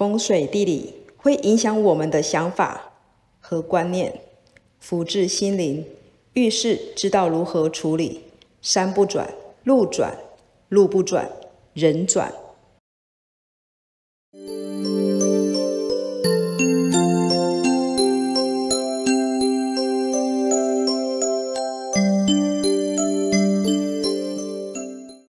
风水地理会影响我们的想法和观念。福至心灵遇事知道如何处理山不转路转路不转人转。